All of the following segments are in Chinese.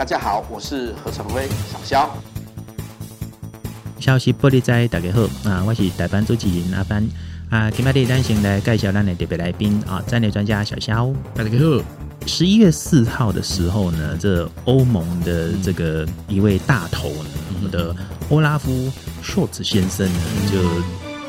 大家好，我是何成辉，小肖。消息玻璃仔，大家好啊！我是代班主持人阿班啊。今日咱先来介绍咱的特别来宾啊，战略专家小肖。大家好。十一月四号的时候呢，这欧盟的这个一位大头呢，我们的欧拉夫舒尔茨先生呢，就。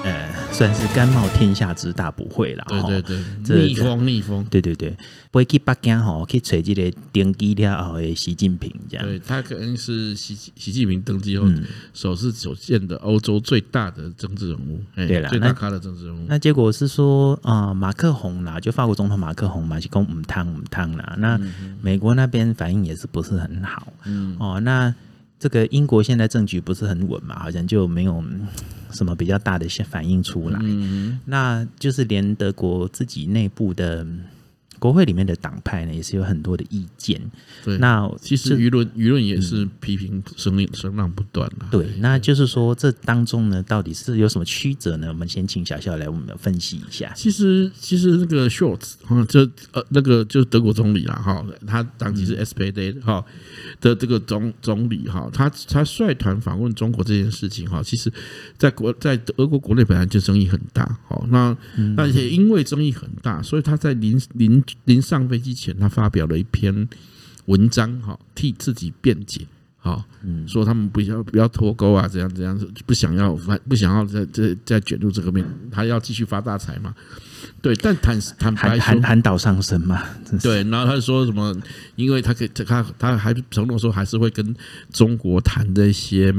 呃，算是甘冒天下之大不讳了。对对对，逆风逆风。对对对，不会去北京吼，去找这个登基了后的习近平这样。对，他可能是习习近平登基后首次所见的欧洲最大的政治人物。对了，最大咖的政治人物。那结果是说啊、呃，马克宏啦，就法国总统马克宏嘛，是讲唔烫唔烫啦。那美国那边反应也是不是很好。嗯哦，那这个英国现在政局不是很稳嘛，好像就没有。什么比较大的一些反应出来？嗯，那就是连德国自己内部的国会里面的党派呢，也是有很多的意见。对，那其实舆论舆论也是批评声音声浪不断了。对，那就是说这当中呢，到底是有什么曲折呢？我们先请小肖来我们分析一下。其实，其实那个 Scholz 就呃那个就是德国总理啦哈，他当时是 SPD 哈。的这个总总理哈，他他率团访问中国这件事情哈，其实，在国在德国国内本来就争议很大，好，那那也因为争议很大，所以他在临临临上飞机前，他发表了一篇文章哈，替自己辩解，好，说他们不要不要脱钩啊，怎样怎样，不想要反不想要再再再卷入这个面，他要继续发大财嘛。对，但坦坦白说，喊喊岛上升嘛。对，然后他说什么？因为他可以，他他还承诺说，还是会跟中国谈这些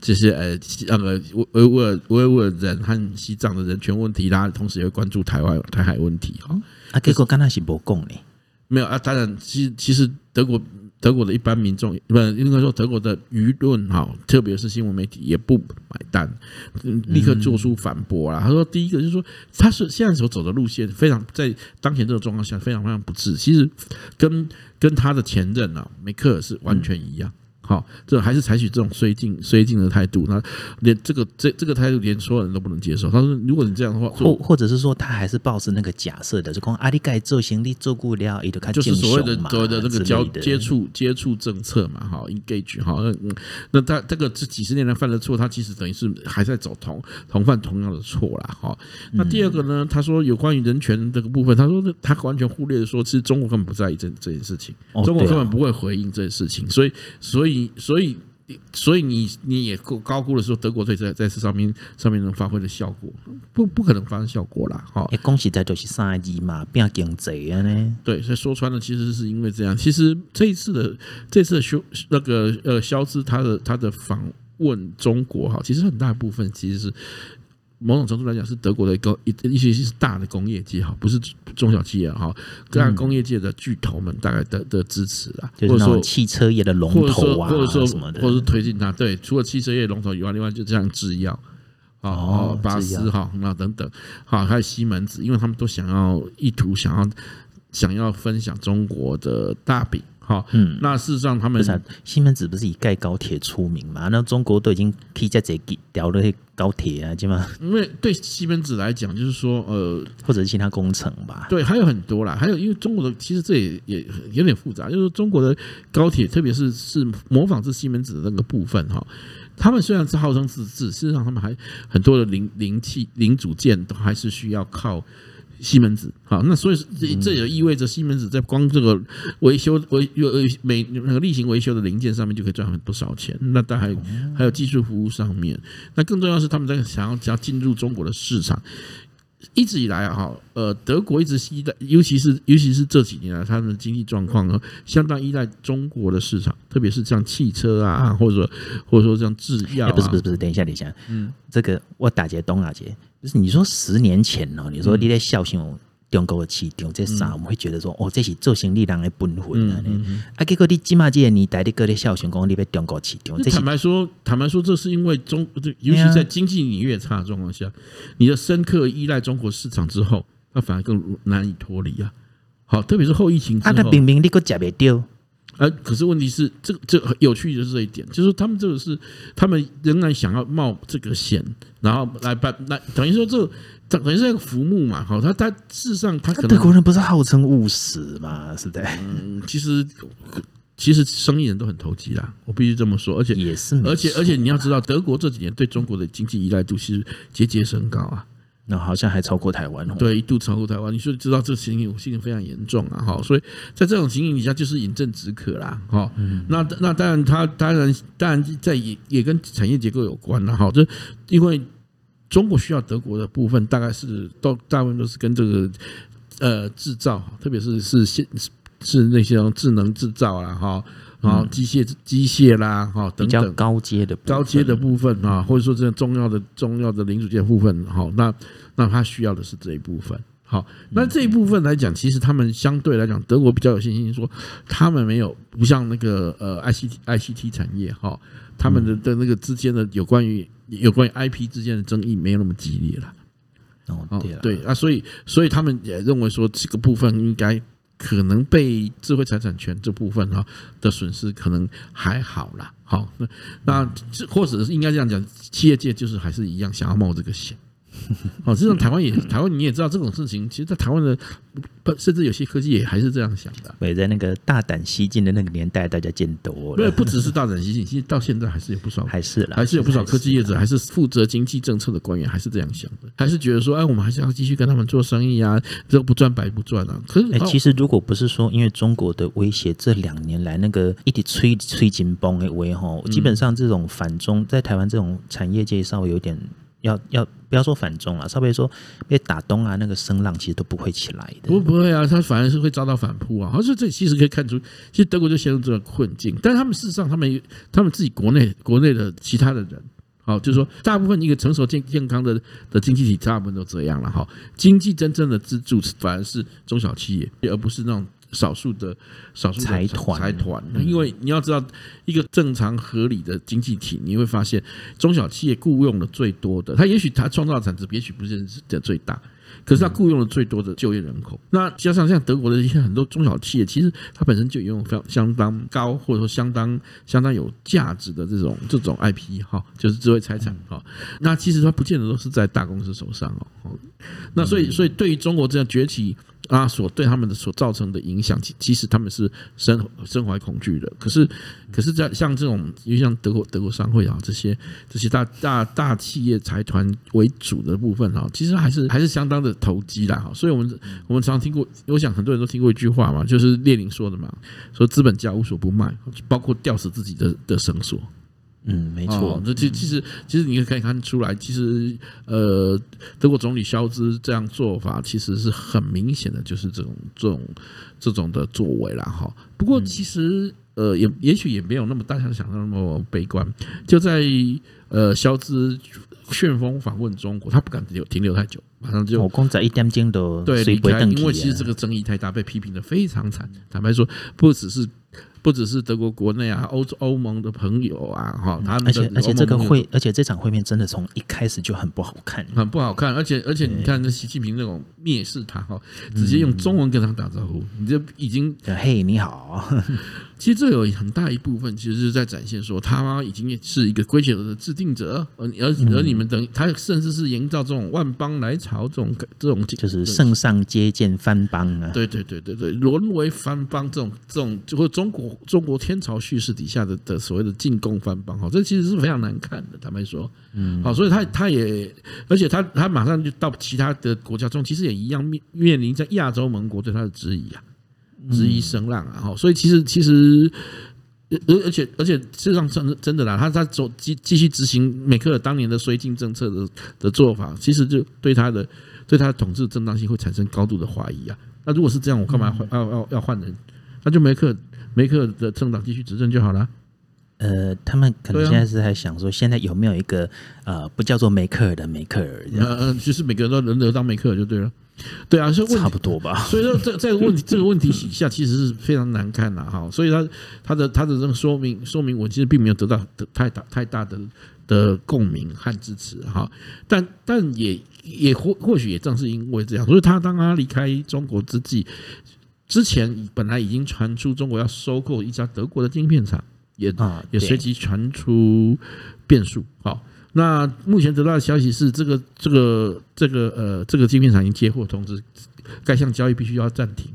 这些呃那个维维吾尔维吾尔人和西藏的人权问题啦，同时也会关注台湾台海问题哈。啊，结果刚才是不讲呢？没有啊，当然，其其实德国。德国的一般民众，不应该说德国的舆论哈，特别是新闻媒体也不买单，立刻做出反驳啦。他说，第一个就是说，他是现在所走的路线非常在当前这个状况下非常非常不智，其实跟跟他的前任啊梅克尔是完全一样。好，这还是采取这种绥靖绥靖的态度，那连这个这这个态度连所有人都不能接受。他说，如果你这样的话，或或者是说他还是抱着那个假设的，就讲阿里盖做行李做过了，也就看就是所谓的所谓的那个交接触接触政策嘛，哈，engage 哈，那那他这个这几十年来犯的错，他其实等于是还在走同同犯同样的错啦，哈。那第二个呢，他说有关于人权这个部分，他说他完全忽略的说，其实中国根本不在意这这件事情，中国根本不会回应这件事情，所以所以。所以，所以你你也高估了说德国队在在这上面上面能发挥的效果，不不可能发生效果啦。哈。恭喜在就是三一嘛，变经济啊呢？对，所以说穿了，其实是因为这样。其实这一次的这次的修那个呃肖兹他的他的访问中国哈，其实很大部分其实是。某种程度来讲，是德国的一个一一些是大的工业界哈，不是中小企业哈，各大工业界的巨头们大概的的支持啊，或者说汽车业的龙头啊，或者说什么的，或者是推进它。对，除了汽车业龙头以外，另外就这样制药哦，巴斯哈那等等，好，还有西门子，因为他们都想要意图想要想要分享中国的大饼。好，嗯，那事实上他们西门子不是以盖高铁出名嘛？那中国都已经可以在这里掉了高铁啊，对吗？因为对西门子来讲，就是说，呃，或者是其他工程吧。对，还有很多啦，还有因为中国的其实这也也有点复杂，就是中国的高铁，特别是是模仿这西门子的那个部分哈。他们虽然是号称自制，事实上他们还很多的零零器零组件都还是需要靠。西门子，好，那所以这这也意味着西门子在光这个维修维呃每那个例行维修的零件上面就可以赚很不少钱。那当然还还有技术服务上面，那更重要是他们在想要想要进入中国的市场。一直以来啊，哈，呃，德国一直依赖，尤其是尤其是这几年来，他们的经济状况呢，相当依赖中国的市场，特别是像汽车啊，或者说或者说像制药、啊，不是不是不是，等一下等一下，嗯，这个我打劫东打劫，就是你说十年前哦，你说你在孝心中国的市场这啥，我们会觉得说，哦，这是做生意人的本分啊，啊，结果你起码这个年代你个咧孝顺讲你被中国市场，坦白说，坦白说，这是因为中，尤其在经济你越差的状况下，你的深刻依赖中国市场之后，它反而更难以脱离啊。好，特别是后疫情啊，那明明你个假别丢。呃，可是问题是，这个这个有趣的是这一点，就是他们这个是他们仍然想要冒这个险，然后来办，来等于说这个、等于是一个浮木嘛，好，他他事实上他可能德国人不是号称务实嘛？是的，嗯，其实其实生意人都很投机啦，我必须这么说，而且也是，而且而且你要知道，德国这几年对中国的经济依赖度其实节节升高啊。那好像还超过台湾哦，对，一度超过台湾。你说知道这情形情形非常严重啊，哈，所以在这种情形底下，就是饮鸩止渴啦，哈。那那当然，它当然当然在也也跟产业结构有关了，哈。就因为中国需要德国的部分，大概是都大部分都是跟这个呃制造，特别是是现是那些智能制造啦，哈。然后机械机械啦，哈等等高阶的高阶的部分啊，或者说这重要的重要的零组件部分，好，那那他需要的是这一部分。好，那这一部分来讲，其实他们相对来讲，德国比较有信心说，他们没有不像那个呃 I C T I C T 产业哈，他们的的那个之间的有关于有关于 I P 之间的争议没有那么激烈了。哦，对对啊，所以所以他们也认为说这个部分应该。可能被智慧财产权这部分哈的损失可能还好啦，好，那那或者是应该这样讲，企业界就是还是一样想要冒这个险。哦，这种台湾也 台湾你也知道这种事情，其实，在台湾的不甚至有些科技也还是这样想的。对，在那个大胆西进的那个年代，大家见多了。对，不只是大胆西进，其实到现在还是有不少，还是还是有不少科技业者，还是负责经济政策的官员，还是这样想的，还是觉得说，哎，我们还是要继续跟他们做生意啊，这个不赚白不赚啊。可是，哎，其实如果不是说因为中国的威胁，这两年来那个一直吹吹紧绷的威吼，基本上这种反中在台湾这种产业界稍微有点。要要不要说反中了，稍微说被打东啊，那个声浪其实都不会起来的。不不会啊，他反而是会遭到反扑啊。而且这其实可以看出，其实德国就陷入这个困境。但他们事实上，他们他们自己国内国内的其他的人，好，就是说大部分一个成熟健健康的的经济体，大部分都这样了哈。经济真正的支柱反而是中小企业，而不是那种。少数的少数财团财团，因为你要知道，一个正常合理的经济体，你会发现中小企业雇佣的最多的，它也许它创造的产值也许不是的最大，可是它雇佣的最多的就业人口。那加上像德国的一些很多中小企业，其实它本身就拥有非常相当高或者说相当相当有价值的这种这种 IP 哈，就是智慧财产哈。那其实它不见得都是在大公司手上哦。那所以所以对于中国这样崛起。啊，所对他们的所造成的影响，其其实他们是深深怀恐惧的。可是，可是，在像这种，因为像德国德国商会啊这些这些大大大企业财团为主的部分啊，其实还是还是相当的投机的。哈，所以我们我们常听过，我想很多人都听过一句话嘛，就是列宁说的嘛，说资本家无所不卖，包括吊死自己的的绳索。嗯，没错。这其其实其实你也可以看出来，其实呃，德国总理肖兹这样做法，其实是很明显的，就是这种这种这种的作为了哈。不过其实呃，也也许也没有那么大家想象那么悲观。就在呃，肖兹旋风访问中国，他不敢停留停留太久，马上就我公仔一点钟都对离开，因为其实这个争议太大，被批评的非常惨。坦白说，不只是。不只是德国国内啊，欧洲欧盟的朋友啊，哈，他们而且而且这个会，而且这场会面真的从一开始就很不好看，很不好看，而且而且你看，那习近平那种蔑视他哈，直接用中文跟他打招呼，你就已经嘿你好。其实这有很大一部分，其实是在展现说，他已经是一个规则的制定者，而而而你们等他甚至是营造这种万邦来朝这种这种，就是圣上接见藩邦啊，对对对对对，沦为藩邦这种这种，就会中国中国天朝叙事底下的的所谓的进贡藩邦，哈，这其实是非常难看的，坦白说，嗯，好，所以他他也，而且他他马上就到其他的国家中，其实也一样面面临在亚洲盟国对他的质疑啊。质疑声浪啊，哈，所以其实其实，而而且而且事实上真真的啦，他他走继继续执行梅克尔当年的绥靖政策的的做法，其实就对他的对他的统治正当性会产生高度的怀疑啊。那如果是这样，我干嘛要要要要换人？那就梅克梅克的政党继续执政就好了。呃，他们可能现在是还想说，现在有没有一个呃不叫做梅克尔的梅克尔？嗯嗯，就是每个人都轮流当梅克尔就对了。对啊，所以差不多吧。所以说，这 这个问题，这个问题底下其实是非常难看的哈。所以他他的他的这个说明说明，我其实并没有得到太大太大的的共鸣和支持哈。但但也也或或许也正是因为这样，所以他当他离开中国之际，之前本来已经传出中国要收购一家德国的晶片厂，也也随即传出变数。好。那目前得到的消息是，这个这个这个呃，这个晶片厂已经接获通知，该项交易必须要暂停。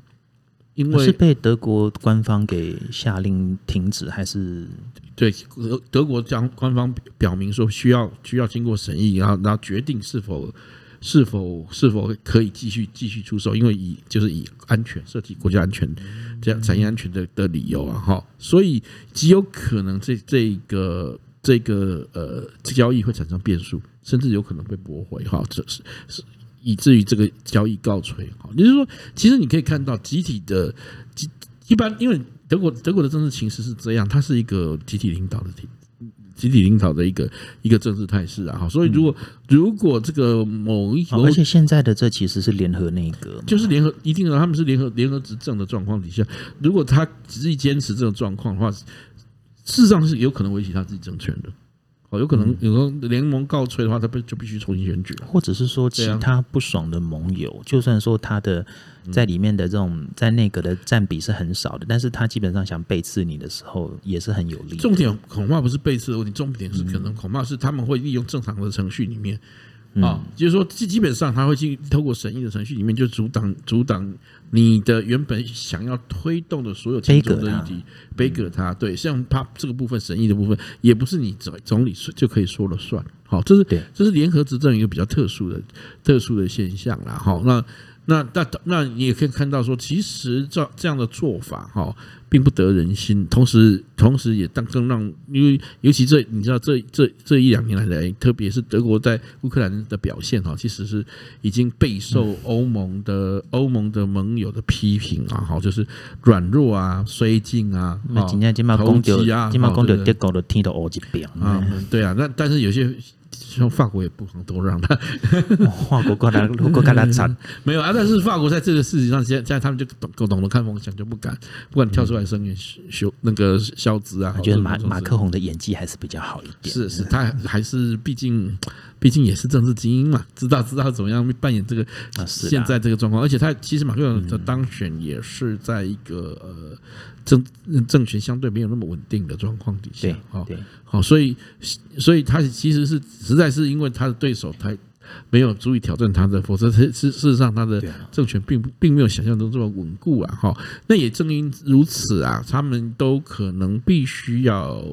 因为是被德国官方给下令停止，还是对德德国将官方表明说需要需要经过审议，然后然后决定是否是否是否可以继续继续出售，因为以就是以安全涉及国家安全这样产业安全的的理由啊哈，所以极有可能这这个这个呃交易会产生变数，甚至有可能被驳回哈，这是是。以至于这个交易告吹，哈，也就是说，其实你可以看到集体的集，一般因为德国德国的政治情势是这样，它是一个集体领导的体，集体领导的一个一个政治态势啊，哈，所以如果如果这个某一，而且现在的这其实是联合内阁，就是联合一定的他们是联合联合执政的状况底下，如果他执意坚持这种状况的话，事实上是有可能维系他自己政权的。有可能有个联盟告吹的话，他不就必须重新选举，或者是说其他不爽的盟友，就算说他的在里面的这种在内阁的占比是很少的，但是他基本上想背刺你的时候也是很有利。重点恐怕不是背刺的问题，重点是可能恐怕是他们会利用正常的程序里面。啊、哦，就是说，基基本上他会去透过审议的程序里面，就阻挡阻挡你的原本想要推动的所有其中的议题，背给他。对，像他这个部分审议的部分，也不是你总总理就可以说了算。好，这是这是联合执政一个比较特殊的特殊的现象啦。好，那。那那那你也可以看到说，其实这这样的做法哈，并不得人心，同时同时也当更让，因为尤其这你知道这这这一两年来，特别是德国在乌克兰的表现哈，其实是已经备受欧盟的欧盟的盟友的批评啊，哈，就是软弱啊、绥靖啊、今天今嘛讲到今嘛讲到德国的天都乌一边啊，对啊，那但是有些。像法国也不妨多让他，法国过来如果跟他惨，没有啊。但是法国在这个事情上，现在现在他们就懂够懂得看风向，就不敢不敢跳出来声援修那个肖兹啊。我觉得马马克宏的演技还是比较好一点。是是，他还是毕竟毕竟也是政治精英嘛，知道知道怎么样扮演这个现在这个状况。而且他其实马克龙的当选也是在一个呃。政政权相对没有那么稳定的状况底下，好，好，所以所以他其实是实在是因为他的对手他没有足以挑战他的，否则事事实上他的政权并并没有想象中这么稳固啊，哈，那也正因如此啊，他们都可能必须要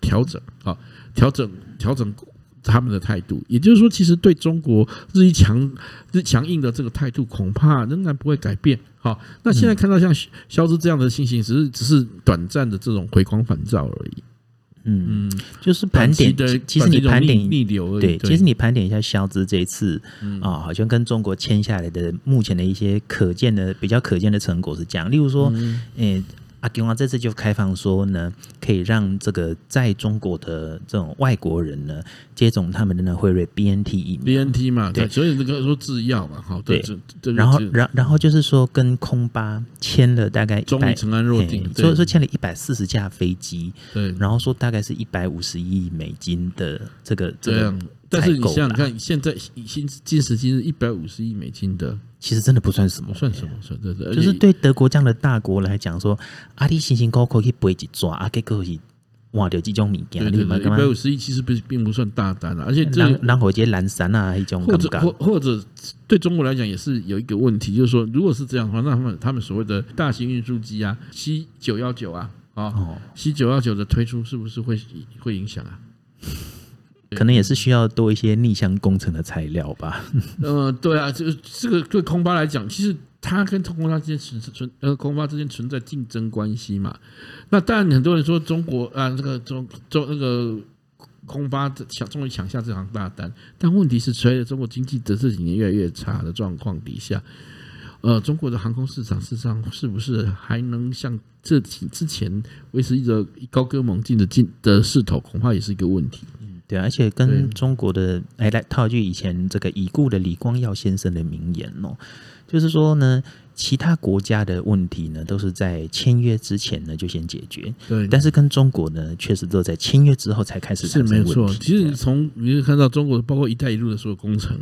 调整，啊，调整调整。他们的态度，也就是说，其实对中国日益强、日强硬的这个态度，恐怕仍然不会改变。好，那现在看到像肖兹这样的情形，只是只是短暂的这种回光返照而已。嗯，就是盘点的，其实你盘点逆流而已。对，其实你盘点一下肖兹这一次啊，好像跟中国签下来的目前的一些可见的、比较可见的成果是这样。例如说，诶。阿公啊，这次就开放说呢，可以让这个在中国的这种外国人呢，接种他们的呢辉瑞 BNT 疫苗，BNT 嘛，对，所以这个说制药嘛，好，对，然后，然然后就是说跟空巴签了大概终于尘埃落定，所以说签了一百四十架飞机，对，然后说大概是一百五十亿美金的这个这个。但是你想想看，现在今今时今日一百五十亿美金的，其实真的不算什么，算什么？算对对，就是对德国这样的大国来讲，说阿里辛辛苦苦去背一抓，阿给可以挖掉几种物件，对对对，一百五十亿其实不并不算大单了，而且这然后一些蓝山啊一种，或者或或者对中国来讲也是有一个问题，就是说，如果是这样的话，那他们他们所谓的大型运输机啊，C 九幺九啊，啊，C 九幺九的推出是不是会会影响啊？可能也是需要多一些逆向工程的材料吧。呃，对啊，这个这个对空巴来讲，其实它跟空巴之间存存呃空巴之间存在竞争关系嘛。那当然很多人说中国啊，这个中中那个空巴抢终于抢下这行大单，但问题是随着中国经济的这几年越来越差的状况底下，呃，中国的航空市场事实上是不是还能像这几之前维持一个高歌猛进的进的势头，恐怕也是一个问题。对，而且跟中国的哎，来套句以前这个已故的李光耀先生的名言哦，就是说呢，其他国家的问题呢，都是在签约之前呢就先解决，对，但是跟中国呢，确实都在签约之后才开始。是没错，其实从你会看到中国包括“一带一路”的所有工程，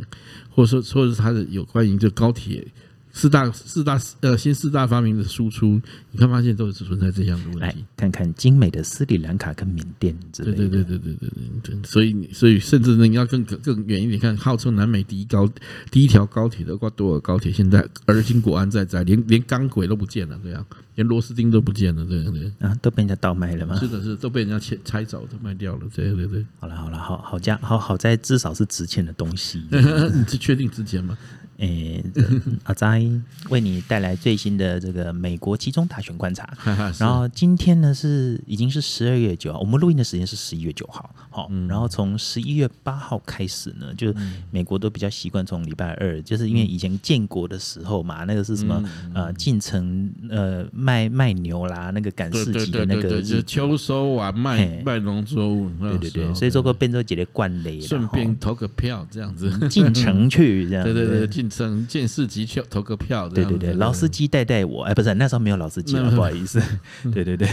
或者说或者是它的有关于这高铁四大四大呃新四大发明的输出，你看发现都是存在这样的问题。来看看精美的斯里兰卡跟缅甸之类的。对对对对对对对，所以所以甚至呢，你要更更远一点看，号称南美第一高第一条高铁的瓜多尔高铁，现在而今国安在在，连连钢轨都不见了，这样连螺丝钉都不见了，对对对啊，都被人家倒卖了吗？是的是，都被人家拆拆走，都卖掉了，对对对。好了好了，好好家好好在至少是值钱的东西。你是确定值钱吗？诶、欸，阿斋 为你带来最新的这个美国集中大选观察。然后今天呢是已经是十二月九号，我们录音的时间是十一月九号。好，嗯、然后从十一月八号开始呢，就美国都比较习惯从礼拜二，就是因为以前建国的时候嘛，那个是什么、嗯、呃进城呃卖卖牛啦，那个赶市集的那个，就是秋收完卖卖农作物。对对对，所以做个变奏节的惯例，顺便投个票这样子，进城去这样。对对对，进。整件事集去投个票，对对对，老司机带带我，哎，不是那时候没有老司机了，不好意思，对对对，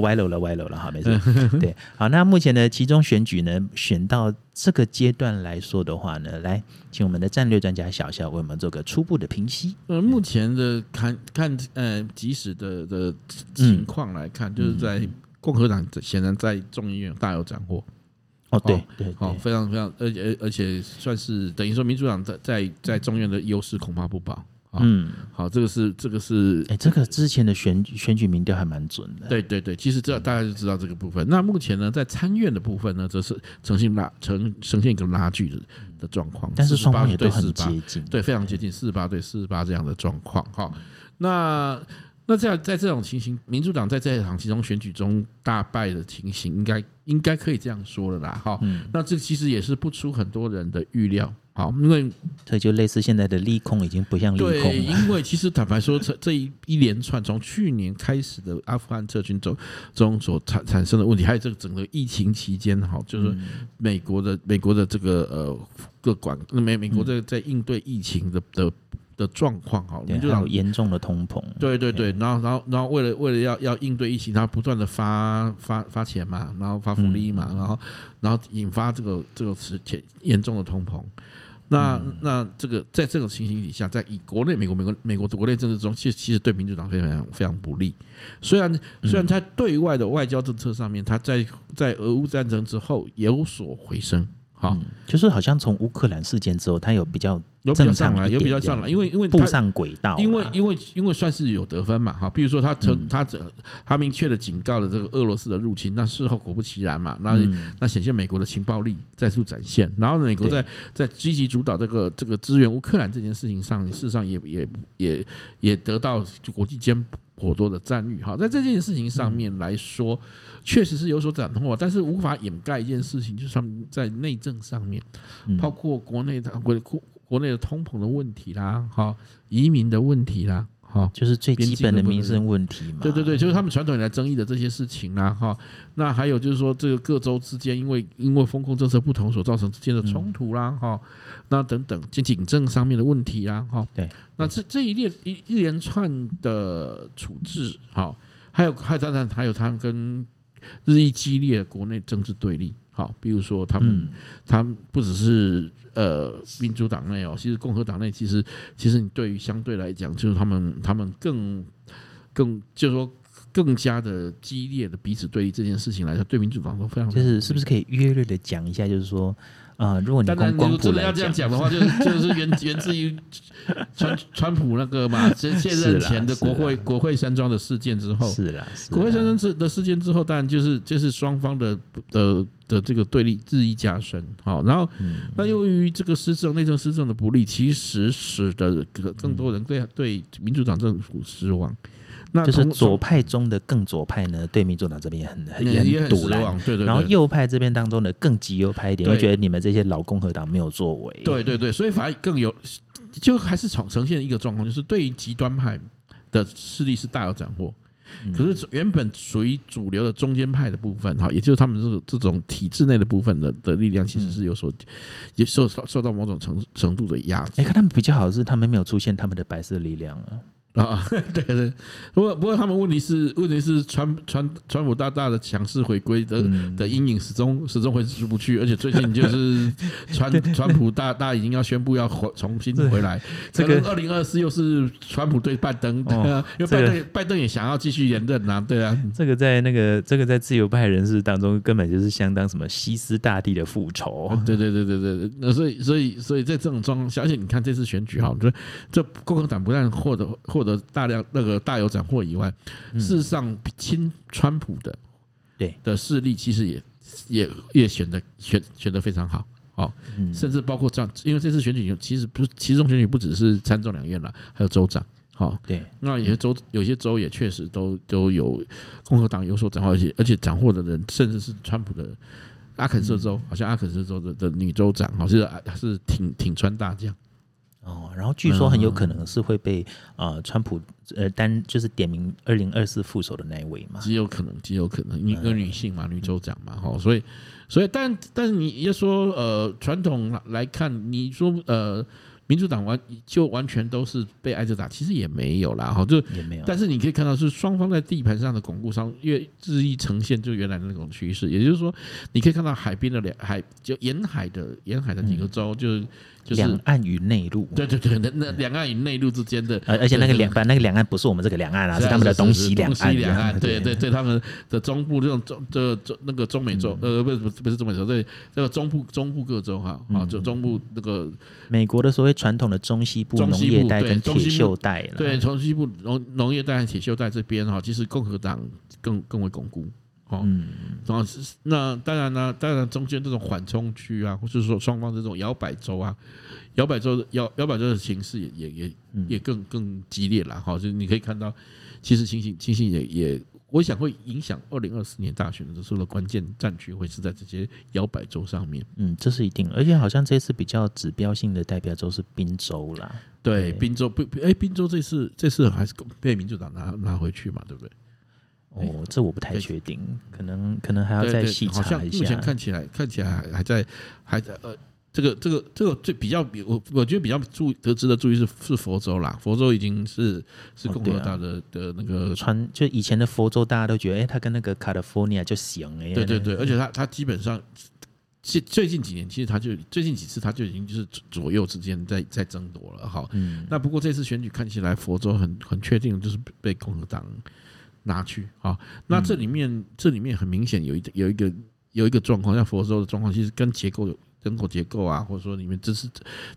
歪楼了歪楼了，哈，没事，对，好，那目前的其中选举呢，选到这个阶段来说的话呢，来，请我们的战略专家小小为我们做个初步的评析。呃，目前的看看呃，即时的的情况来看，就是在共和党显然在众议院大有斩获。哦，对对，好，非常非常，而且而且算是等于说，民主党在在在中院的优势恐怕不保。嗯，好，这个是这个是，哎，这个之前的选选举民调还蛮准的。对对对，其实这大家就知道这个部分。那目前呢，在参院的部分呢，则是呈现拉呈呈现一个拉锯的的状况，但是双方也都很接近，对，非常接近，四十八对四十八这样的状况。哈，那。那这样，在这种情形，民主党在这一场其中选举中大败的情形，应该应该可以这样说了啦，哈。那这其实也是不出很多人的预料，好，因为这就类似现在的利空已经不像利空了。对，因为其实坦白说，这这一一连串从去年开始的阿富汗撤军中中所产产生的问题，还有这个整个疫情期间，哈，就是美国的美国的这个呃各管美美国在在应对疫情的的。的状况哈，民主党严重的通膨，对对对，然后然后然后为了为了要要应对疫情，他不断的发发发钱嘛，然后发福利嘛，然后然后引发这个这个是严严重的通膨。那那这个在这种情形底下，在以国内美国美国美国的国内政治中，其实其实对民主党非常非常不利。虽然虽然在对外的外交政策上面，他在在俄乌战争之后有所回升。好、嗯，就是好像从乌克兰事件之后，他有比较有比较上来，有比较上来，因为因为步上轨道，因为因为因为算是有得分嘛，哈，比如说他曾他这他明确的警告了这个俄罗斯的入侵，那事后果不其然嘛，那那显现美国的情报力再度展现，然后美国在在积极主导这个这个支援乌克兰这件事情上，事实上也也也也得到国际间颇多的赞誉，哈，在这件事情上面来说。确实是有所斩获，但是无法掩盖一件事情，就是他们在内政上面，包括国内的国国国内的通膨的问题啦，哈，移民的问题啦，哈，就是最基本的民生问题嘛。对对对，就是他们传统以来争议的这些事情啦，哈。那还有就是说，这个各州之间因为因为风控政策不同所造成之间的冲突啦，哈。那等等，就警政上面的问题啦，哈。对。那这这一列一一连串的处置，哈，还有还有当然还有他们跟。日益激烈的国内政治对立，好，比如说他们，他们不只是呃民主党内哦，其实共和党内其实其实你对于相对来讲，就是他们他们更更就是说更加的激烈的彼此对立这件事情来说，对民主党都非常就是是不是可以约略的讲一下，就是说。啊、呃，如果你光光谱真的要这样讲的话，就是就是源源自于川川普那个嘛，现现任前的国会国会山庄的事件之后，是啦，国会山庄事的事件之后，当然就是就是双方的的的这个对立日益加深，好，然后那由于这个施政内政施政的不利，其实使得更多人对对民主党政府失望。那就是左派中的更左派呢，对民主党这边也很很也很堵了，对对。然后右派这边当中的更极右派一点，会觉得你们这些老共和党没有作为。对对对，所以反而更有，就还是呈呈现一个状况，就是对于极端派的势力是大有斩获。可是原本属于主流的中间派的部分，哈，也就是他们这个这种体制内的部分的的力量，其实是有所也受受到某种程程度的压制。哎，看他们比较好的是，他们没有出现他们的白色力量啊。啊，对对，不过不过他们问题是问题是川川川普大大的强势回归的的阴影始终始终会出不去，而且最近就是 川川普大大已经要宣布要回重新回来，这个二零二四又是川普对拜登，对啊，因为拜登拜登也想要继续连任啊，对啊，这个在那个这个在自由派人士当中根本就是相当什么西斯大帝的复仇，对对对对对对，那所以所以所以在这种状况下，而且你看这次选举哈，我觉得这共和党不但获得获得大量那个大有斩获以外，事实上亲川普的对。的势力其实也也也选的选选的非常好，哦，甚至包括这样，因为这次选举其实不是其中选举不只是参众两院了，还有州长，好，对，那有些州有些州也确实都都有共和党有所斩获，而且而且斩获的人甚至是川普的阿肯色州，好像阿肯色州的的女州长，好像是是挺挺川大将。哦，然后据说很有可能是会被呃川普呃单就是点名二零二四副手的那一位嘛，极有可能，极有可能，一个女性嘛，女州长嘛，哈，所以所以但但是你要说呃传统来看，你说呃。民主党完就完全都是被挨着打，其实也没有啦，哈，就也没有。但是你可以看到是双方在地盘上的巩固上越日益呈现就原来的那种趋势，也就是说，你可以看到海边的两海就沿海的沿海的几个州就。嗯就是两岸与内陆，对对对，那那两岸与内陆之间的，而而且那个两，那个两岸不是我们这个两岸啊，是他们的东西两岸。东西两岸，对对对，他们的中部这种中这中那个中美洲，呃，不是不是不是中美洲，对，这个中部中部各州哈，啊，就中部那个美国的所谓传统的中西部农业带跟铁锈带，对，中西部农农业带和铁锈带这边哈，其实共和党更更为巩固。哦，嗯，然后是那当然呢，当然中间这种缓冲区啊，或者说双方这种摇摆州啊，摇摆州的摇摇摆州的形势也也也也更更激烈了哈。就是你可以看到，其实情形情形也也，我想会影响二零二四年大选的时候的关键战区会是在这些摇摆州上面。嗯，这是一定，而且好像这次比较指标性的代表州是宾州啦。对，宾州不哎，宾州这次这次还是被民主党拿拿回去嘛，对不对？哦，这我不太确定，可能可能还要再细查一下。目前看起来看起来还还在还在呃，这个这个这个最比较比我我觉得比较注得值得注意是是佛州啦，佛州已经是是共和党的的那个传，就以前的佛州大家都觉得，哎，他跟那个 California 就行哎。对对对，而且他他基本上最最近几年，其实他就最近几次他就已经就是左右之间在在争夺了哈。嗯。那不过这次选举看起来佛州很很确定就是被共和党。拿去啊，那这里面这里面很明显有一有一个有一个状况，像佛州的状况，其实跟结构有人口结构啊，或者说里面知识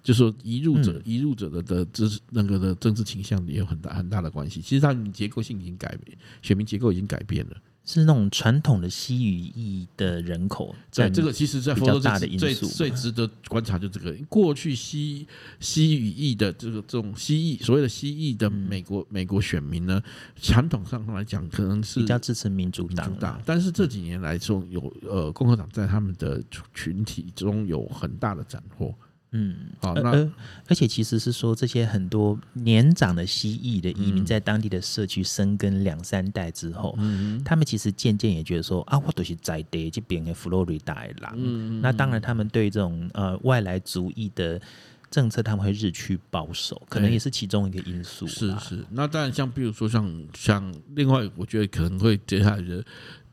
就是说移入者移入者的的知识那个的政治倾向也有很大很大的关系。其实它结构性已经改变，选民结构已经改变了。是那种传统的西语裔的人口，在这个，其实在佛州最最最值得观察就这个，过去西西语裔的这个这种西裔所谓的西裔的美国美国选民呢，传统上来讲可能是比较支持民主党，但是这几年来说有呃共和党在他们的群体中有很大的斩获。嗯，好，那而，而且其实是说，这些很多年长的蜥蜴的移民在当地的社区生根两三代之后，嗯，他们其实渐渐也觉得说啊，我都是在地这边的佛罗里达人，嗯，那当然他们对这种呃外来族裔的政策，他们会日趋保守，可能也是其中一个因素。是是，那当然像比如说像像另外，我觉得可能会接下来的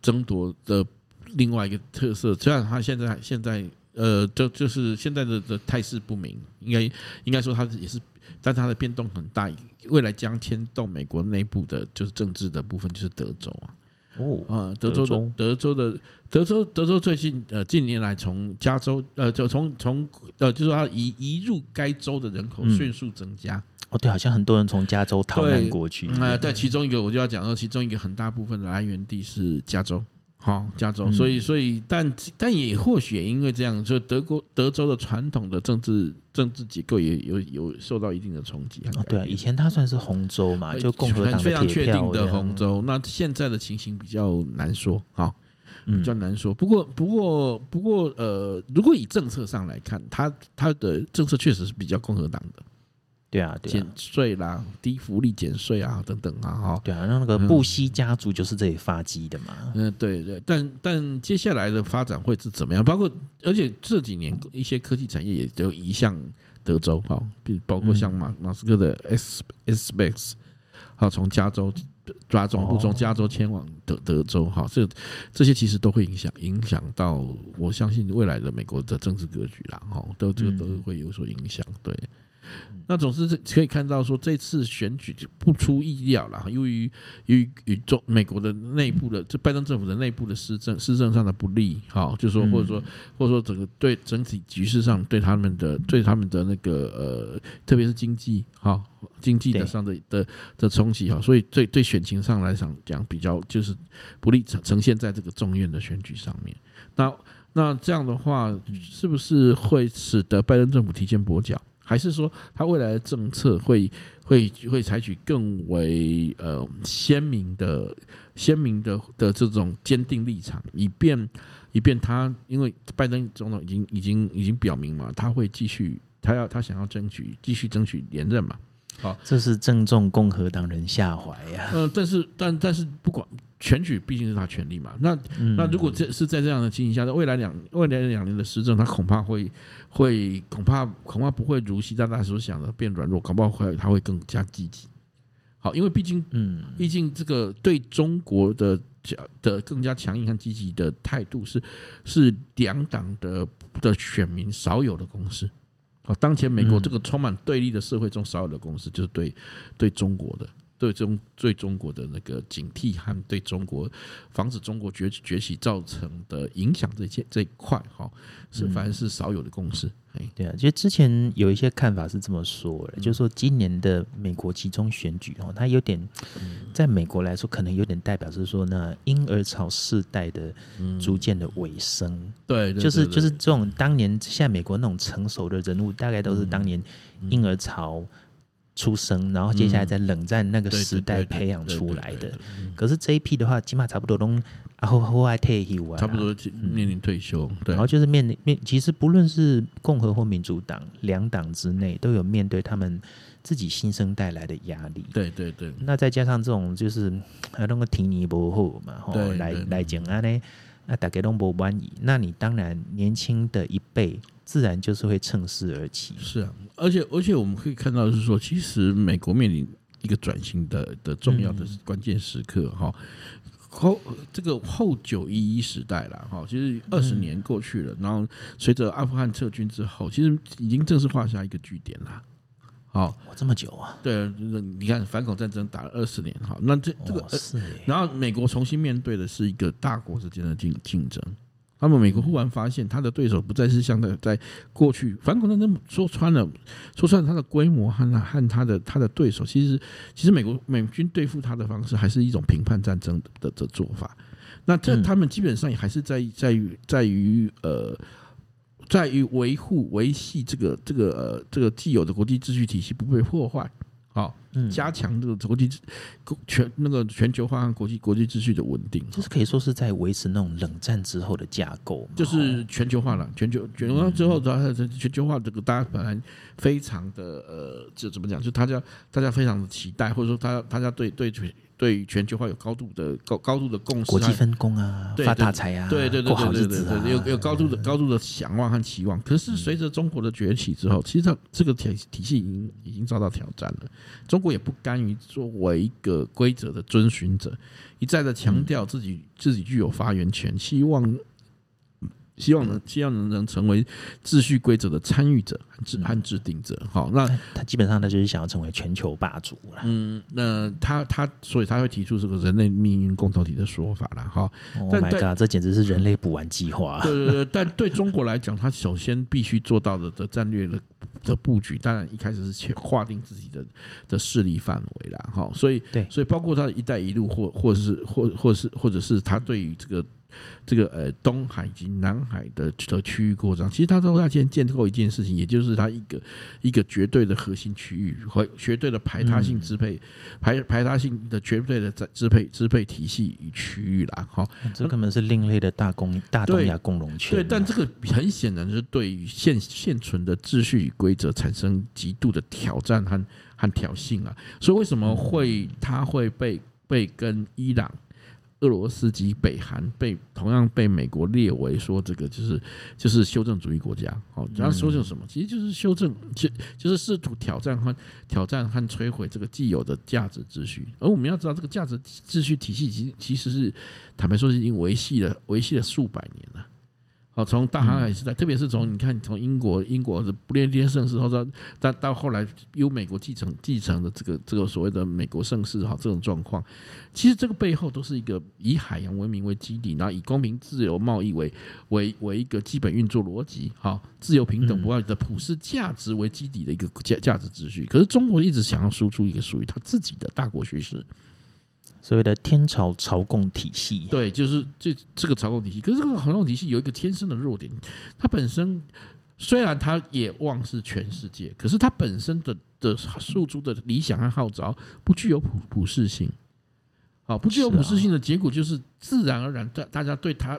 争夺的另外一个特色，虽然他现在现在。呃，就就是现在的的态势不明，应该应该说它也是，但它的变动很大，未来将牵动美国内部的，就是政治的部分，就是德州啊。哦，啊，德州的德州的德州德州最近呃近年来从加州呃就从从呃就是说它移移入该州的人口迅速增加。哦，对，好像很多人从加州逃难过去。呃，对，其中一个我就要讲到，其中一个很大部分的来源地是加州。好，加州，所以，所以，但，但也或许也因为这样，就德国德州的传统的政治政治结构也有有受到一定的冲击。哦，对啊，以前它算是红州嘛，就共和党非常确定的红州。那现在的情形比较难说，好，比较难说。不过，不过，不过，呃，如果以政策上来看，它它的政策确实是比较共和党的。对啊，对啊，减税啦，低福利减税啊，等等啊，哈。对啊，那那个布希家族就是这里发迹的嘛。嗯，对对，但但接下来的发展会是怎么样？包括而且这几年一些科技产业也都移向德州，哈，比包括像马马斯克的 S SpaceX 好，从加州抓总部从加州迁往德德州，哈，这这些其实都会影响影响到，我相信未来的美国的政治格局啦，哈，都这个都会有所影响，对。那总是可以看到说，这次选举不出意料了，由于由于与中美国的内部的这拜登政府的内部的施政施政上的不利，哈，就是说或者说或者说整个对整体局势上对他们的对他们的那个呃，特别是经济哈经济的上的的的冲击哈，所以对对选情上来讲讲比较就是不利呈呈现在这个众院的选举上面。那那这样的话，是不是会使得拜登政府提前跛脚？还是说，他未来的政策会会会采取更为呃鲜明的鲜明的的这种坚定立场，以便以便他，因为拜登总统已经已经已经表明嘛，他会继续，他要他想要争取继续争取连任嘛。好，这是正中共和党人下怀呀。嗯，但是但但是不管。选举毕竟是他权利嘛，那那如果这是在这样的情形下，未来两未来两年的施政，他恐怕会会恐怕恐怕不会如习大大所想的变软弱，搞不好会他会更加积极。好，因为毕竟嗯，毕竟这个对中国的的更加强硬和积极的态度是是两党的的选民少有的共识。啊，当前美国这个充满对立的社会中少有的公司，就是对对中国的。对中对中国的那个警惕和对中国防止中国崛崛起造成的影响这些这一块哈，是反而是少有的共识。哎，对啊，其实之前有一些看法是这么说的，就是说今年的美国集中选举哦，它有点在美国来说，可能有点代表是说那婴儿潮世代的逐渐的尾声。对，就是就是这种当年现在美国那种成熟的人物，大概都是当年婴儿潮。出生，然后接下来在冷战那个时代培养出来的。可是这一批的话，起码差不多都啊后后来退休啊，差不多面临退休。对，然后就是面临面，其实不论是共和或民主党，两党之内都有面对他们自己新生带来的压力。对对对。那再加上这种就是那个提尼伯后嘛，吼来来讲啊呢，那大家都不满意，那你当然年轻的一辈。自然就是会趁势而起。是啊，而且而且我们可以看到，是说，其实美国面临一个转型的的重要的关键时刻哈。后这个后九一一时代了哈，其实二十年过去了，然后随着阿富汗撤军之后，其实已经正式画下一个句点了。好，这么久啊？对，你看反恐战争打了二十年，好，那这这个，然后美国重新面对的是一个大国之间的竞竞争。那么美国忽然发现，他的对手不再是像在在过去反恐战争说穿了，说穿了他的规模和和他的他的对手，其实其实美国美军对付他的方式还是一种评判战争的的做法。那这他们基本上也还是在在于在于呃，在于维护维系这个这个呃这个既有的国际秩序体系不被破坏。好，加强这个国际全那个全球化和国际国际秩序的稳定，就是可以说是在维持那种冷战之后的架构，就是全球化了。全球全球化之后，主要是全球化这个大家本来非常的呃，就怎么讲，就大家大家非常的期待，或者说大家大家对对全。对全球化有高度的高高度的共识，国际分工啊，发大财啊，对对对对对对对，有有高度的高度的向往和期望。可是随着中国的崛起之后，其实它这个体体系已经已经遭到挑战了。中国也不甘于作为一个规则的遵循者，一再的强调自己自己具有发言权，希望。希望能希望能能成为秩序规则的参与者和制和制定者。好，那他基本上他就是想要成为全球霸主了。嗯，那他他所以他会提出这个人类命运共同体的说法了。哈，Oh my God，这简直是人类补完计划。对对对，但对中国来讲，他首先必须做到的的战略的的布局，当然一开始是划定自己的的势力范围了。哈，所以对，所以包括他的一带一路，或或是或或是或者是他对于这个。这个呃，东海及南海的的区域扩张，其实他都要先建构一件事情，也就是他一个一个绝对的核心区域和绝对的排他性支配、排排他性的绝对的在支配支配体系与区域啦。哈，这可能是另类的大公大东亚共荣圈。对，但这个很显然是对于现现存的秩序与规则产生极度的挑战和和挑衅啊。所以为什么会他会被被跟伊朗？俄罗斯及北韩被同样被美国列为说这个就是就是修正主义国家，好，然后修正什么？其实就是修正，就就是试图挑战和挑战和摧毁这个既有的价值秩序。而我们要知道，这个价值秩序体系其实其实是坦白说是已经维系了维系了数百年了。好，从大航海时代，特别是从你看，从英国英国的不列颠盛世，或者到到后来由美国继承继承的这个这个所谓的美国盛世，哈，这种状况，其实这个背后都是一个以海洋文明为基底，然后以公平自由贸易为为为一个基本运作逻辑，哈，自由平等不二的普世价值为基底的一个价价值秩序。可是中国一直想要输出一个属于他自己的大国叙事。所谓的天朝朝贡体系，对，就是这这个朝贡体系。可是这个朝贡体系有一个天生的弱点，它本身虽然它也望是全世界，可是它本身的的诉诸的理想和号召不具有普普世性。啊，不具有普世性的结果就是自然而然，大大家对它，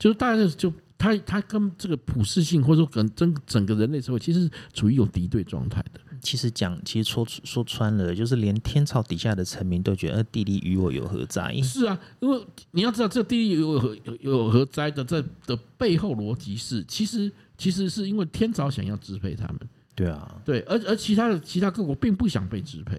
就是大家就它它跟这个普世性或者说跟整整个人类社会其实处于一种敌对状态的。其实讲，其实说说穿了，就是连天朝底下的臣民都觉得地利与我有何哉？是啊，因为你要知道，这个地利与我有何有何哉的这的背后逻辑是，其实其实是因为天朝想要支配他们。对啊，对，而而其他的其他各国并不想被支配。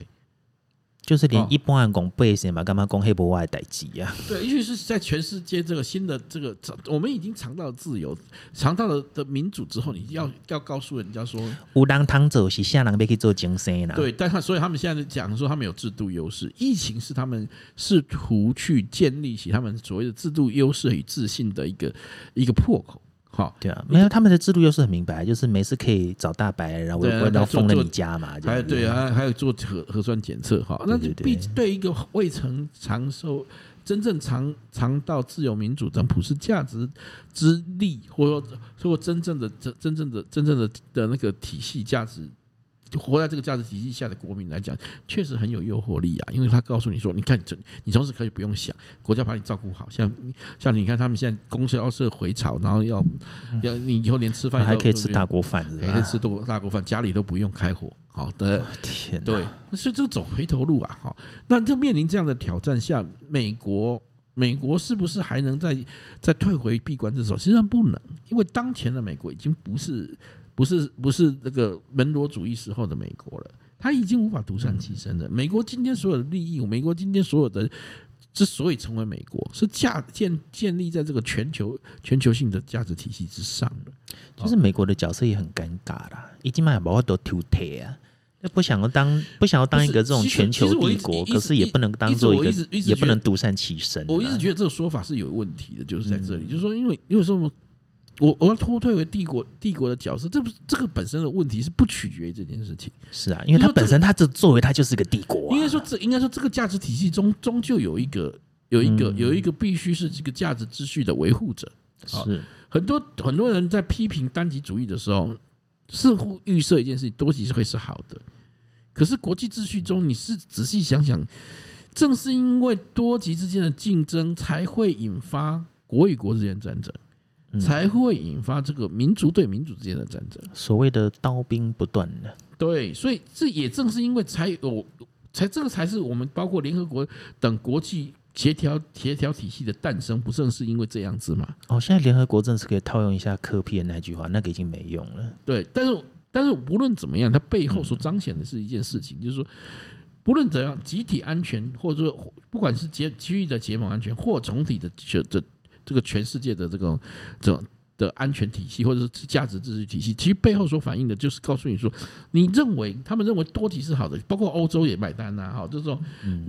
就是连一般人讲背什么干嘛讲黑不外代志呀？对，尤其是在全世界这个新的这个，我们已经尝到了自由，尝到了的民主之后，你要要告诉人家说，无当汤走是下人要去做精神啦。对，但他所以他们现在讲说他们有制度优势，疫情是他们试图去建立起他们所谓的制度优势与自信的一个一个破口。好，对啊，没有他们的制度又是很明白，就是没事可以找大白，然后然后封了你家嘛，还有对啊，还有做核核酸检测哈。那必对一个未曾长寿真正尝尝到自由民主等普世价值之力，或者说说真正的真真正的真正的的那个体系价值。活在这个价值体系下的国民来讲，确实很有诱惑力啊！因为他告诉你说：“你看，这你从此可以不用想，国家把你照顾好。像像你看，他们现在供销社回潮，然后要要你以后连吃饭还可以吃大锅饭，还可以吃多大锅饭，家里都不用开火。好的，天，对，所以就走回头路啊！好，那就面临这样的挑战下，美国美国是不是还能再再退回闭关之手？实际上不能，因为当前的美国已经不是。不是不是那个门罗主义时候的美国了，他已经无法独善其身了。美国今天所有的利益，美国今天所有的之所以成为美国，是架建建立在这个全球全球性的价值体系之上的。就是美国的角色也很尴尬啦，已经把把都丢铁啊，不想要当不想要当一个这种全球帝国，可是也不能当做一个，也不能独善其身。我一直觉得这个说法是有问题的，就是在这里，就是说，因为因为说。我我要脱退为帝国帝国的角色，这不是这个本身的问题是不取决于这件事情。是啊，因为它本身它这作为它就是个帝国，啊，应该说这应该说这个价值体系中终究有一个有一个有一个必须是这个价值秩序的维护者。是很多很多人在批评单极主义的时候，似乎预设一件事情，多极是会是好的。可是国际秩序中，你是仔细想想，正是因为多极之间的竞争，才会引发国与国之间战争。才会引发这个民族对民族之间的战争，所谓的刀兵不断的。对，所以这也正是因为才有，才这个才是我们包括联合国等国际协调协调体系的诞生，不正是因为这样子吗？哦，现在联合国正是可以套用一下科批的那句话，那个已经没用了。对，但是但是无论怎么样，它背后所彰显的是一件事情，就是说，不论怎样，集体安全或者说不管是结区域的结盟安全或总体的这。这这个全世界的这种这种的安全体系，或者是价值秩序体系，其实背后所反映的就是告诉你说，你认为他们认为多极是好的，包括欧洲也买单呐、啊，哈，这种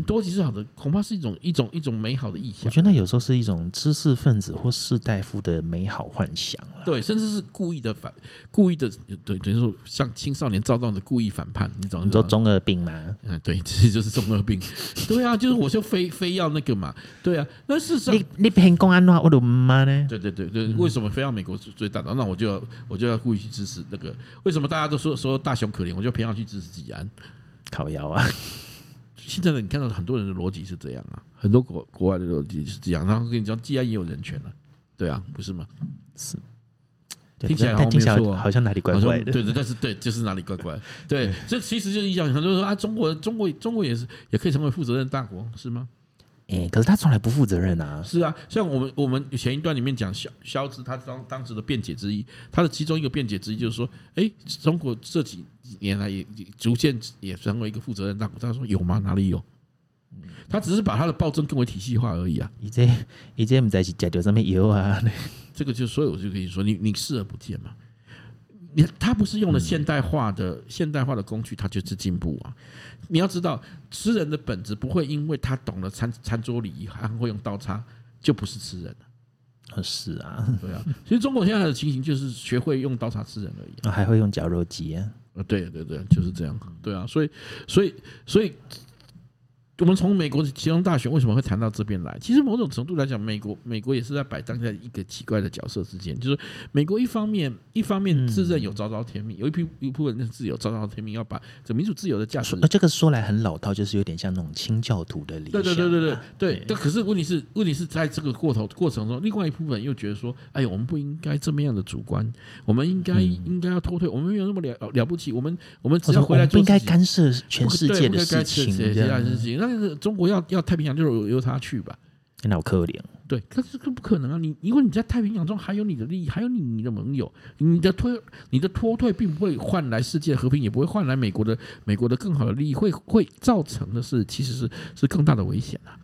多极是好的，恐怕是一种一种一种美好的意向。我觉得那有时候是一种知识分子或士大夫的美好幻想，对，甚至是故意的反，故意的，对，等于说像青少年躁动的故意反叛，你懂？你说中二病吗？嗯，对，其实就是中二病。对啊，就是我就非非要那个嘛，对啊，那事实上你你凭公安的话，我都唔妈呢？对对对对，为什么非要美国是最大的？那我就要我就要故意去支持那个？为什么大家都说说大雄可怜，我就偏要去支持济安？烤窑啊！现在呢，你看到很多人的逻辑是这样啊，很多国国外的逻辑是这样。然后跟你讲，吉安也有人权了，对啊，不是吗？是，听起来好像没错，好像哪里怪怪的。对对，但是对，就是哪里怪怪。对，这其实就是一样。很多人说啊，中国中国中国也是也可以成为负责任大国，是吗？哎、欸，可是他从来不负责任啊。是啊，像我们我们前一段里面讲萧萧兹他当当时的辩解之一，他的其中一个辩解之一就是说，哎，中国这几年来也逐渐也成为一个负责任大国。他说有吗？哪里有？他只是把他的暴政更为体系化而已啊。以前以前我们在一起讲掉上面有啊，这个就所以我就跟你说，你你视而不见嘛。你他不是用了现代化的、嗯、现代化的工具，他就是进步啊！你要知道，吃人的本质不会因为他懂了餐餐桌礼仪，还会用刀叉，就不是吃人了。是啊，对啊。其实中国现在的情形就是学会用刀叉吃人而已，还会用绞肉机啊。对对对，就是这样。对啊，所以所以所以。我们从美国的其中大选为什么会谈到这边来？其实某种程度来讲，美国美国也是在摆荡在一个奇怪的角色之间，就是美国一方面一方面自认有昭昭天命，有一批一部分人自有昭昭天命，要把这民主自由的价值。那，这个说来很老套，就是有点像那种清教徒的理想。对对对对对对。但可是问题是，问题是在这个过头过程中，另外一部分又觉得说，哎呀，我们不应该这么样的主观，我们应该应该要脱退，我们没有那么了了不起，我们我们只要回来做，不应该干涉全世界的事情，但是中国要要太平洋，就由他去吧。那好可怜。对，可是这不可能啊！你因为你在太平洋中还有你的利益，还有你你的盟友，你的脱你的脱退并不会换来世界和平，也不会换来美国的美国的更好的利益，会会造成的是其实是是更大的危险啊。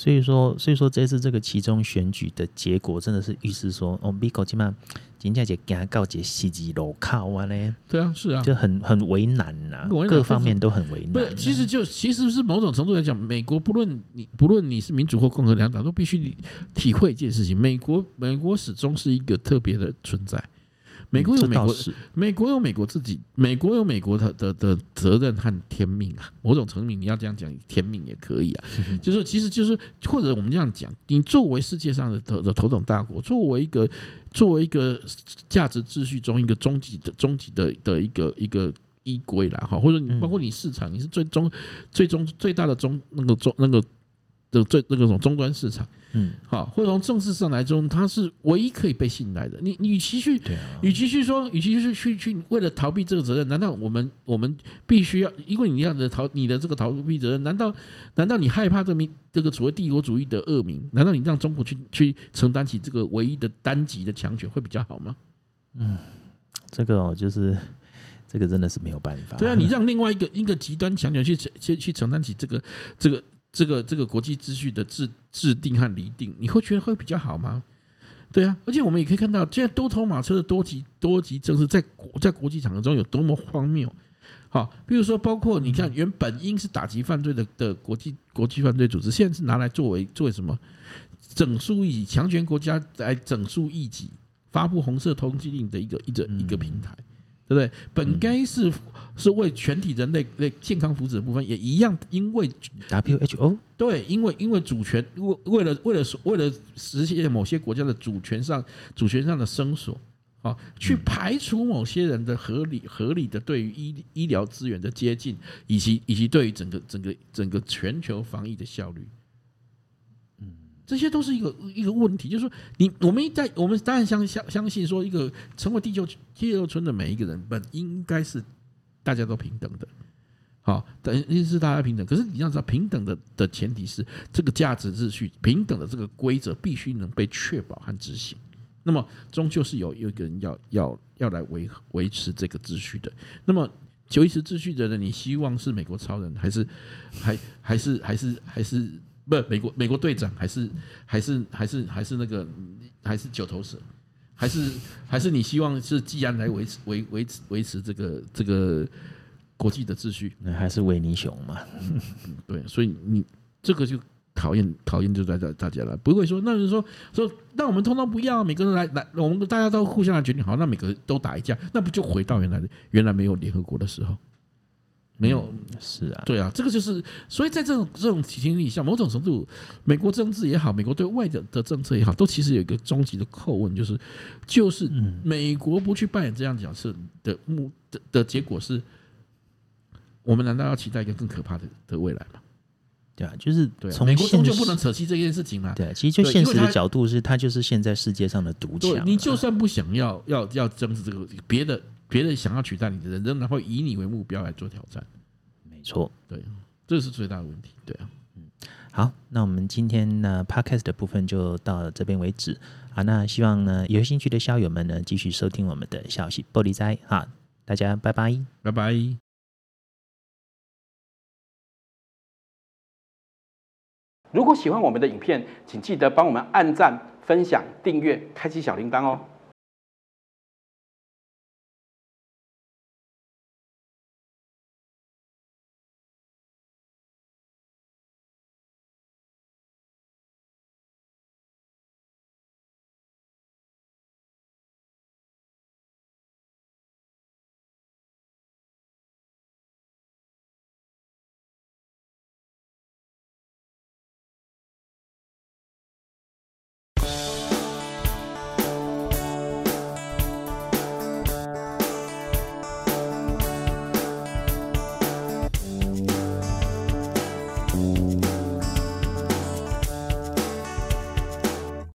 所以说，所以说这次这个其中选举的结果，真的是预示说，哦，美国起码今天就惊告解西吉路靠啊嘞。对啊，是啊，就很很为难呐、啊，各方面都很为难、啊。不，其实就其实是某种程度来讲，美国不论你不论你是民主或共和两党，都必须体会一件事情：美国美国始终是一个特别的存在。美国有美国，美国有美国自己，美国有美国的的的责任和天命啊。某种层面，你要这样讲，天命也可以啊。就是其实就是或者我们这样讲，你作为世界上的头的头等大国，作为一个作为一个价值秩序中一个终极的终极的的一个一个依归啦哈，或者你包括你市场，你是最终最终最大的中那个中那个。的最那个种终端市场，嗯，好，或者从政治上来中，它是唯一可以被信赖的。你，你与其去，与其去说，与其是去去为了逃避这个责任，难道我们我们必须要？因为你要的逃你的这个逃避责任，难道难道你害怕这名这个所谓帝国主义的恶名？难道你让中国去去承担起这个唯一的单极的强权会比较好吗？嗯，这个哦，就是这个真的是没有办法。对啊，你让另外一个一个极端强权去去去承担起这个这个。这个这个国际秩序的制制定和厘定，你会觉得会比较好吗？对啊，而且我们也可以看到，现在多头马车的多极多极政治在国在国际场合中有多么荒谬。好，比如说，包括你看，原本应是打击犯罪的的国际国际犯罪组织，现在是拿来作为作为什么整肃异己强权国家来整肃异己，发布红色通缉令的一个一个一个平台。对不对？本该是是为全体人类类健康福祉的部分，也一样，因为 WHO 对，因为因为主权为为了为了为了实现某些国家的主权上主权上的伸缩，啊，去排除某些人的合理合理的对于医医疗资源的接近，以及以及对于整个整个整个全球防疫的效率。这些都是一个一个问题，就是说，你我们在我们当然相相相信说，一个成为地球第二村的每一个人本应该是大家都平等的，好，等于是大家平等。可是你要知道，平等的的前提是这个价值秩序平等的这个规则必须能被确保和执行。那么，终究是有有一个人要要要来维维持这个秩序的。那么，维持秩序的人，你希望是美国超人，还是还还是还是还是？不，美国美国队长还是还是还是还是那个还是九头蛇，还是还是你希望是既然来维持维维持维持这个这个国际的秩序？那还是维尼熊嘛？对，所以你这个就考验考验就在这大家了，不会说那就是说说那我们通通不要，每个人来来，我们大家都互相来决定好，那每个人都打一架，那不就回到原来的原来没有联合国的时候？没有，是啊，对啊，这个就是，所以在这种这种体系里，像某种程度，美国政治也好，美国对外的的政策也好，都其实有一个终极的叩问，就是，就是美国不去扮演这样角色的目的的结果是，我们难道要期待一个更可怕的的未来吗？对啊，就是从美国终究不能舍弃这件事情嘛。对，其实就现实的角度是，它就是现在世界上的独强。你就算不想要要要争执这个别的。别人想要取代你的人，仍然会以你为目标来做挑战。没错，对，这是最大的问题。对啊，嗯，好，那我们今天呢 Podcast 的部分就到这边为止。啊，那希望呢有兴趣的校友们呢继续收听我们的消息玻璃斋。啊，大家拜拜，拜拜。如果喜欢我们的影片，请记得帮我们按赞、分享、订阅、开启小铃铛哦。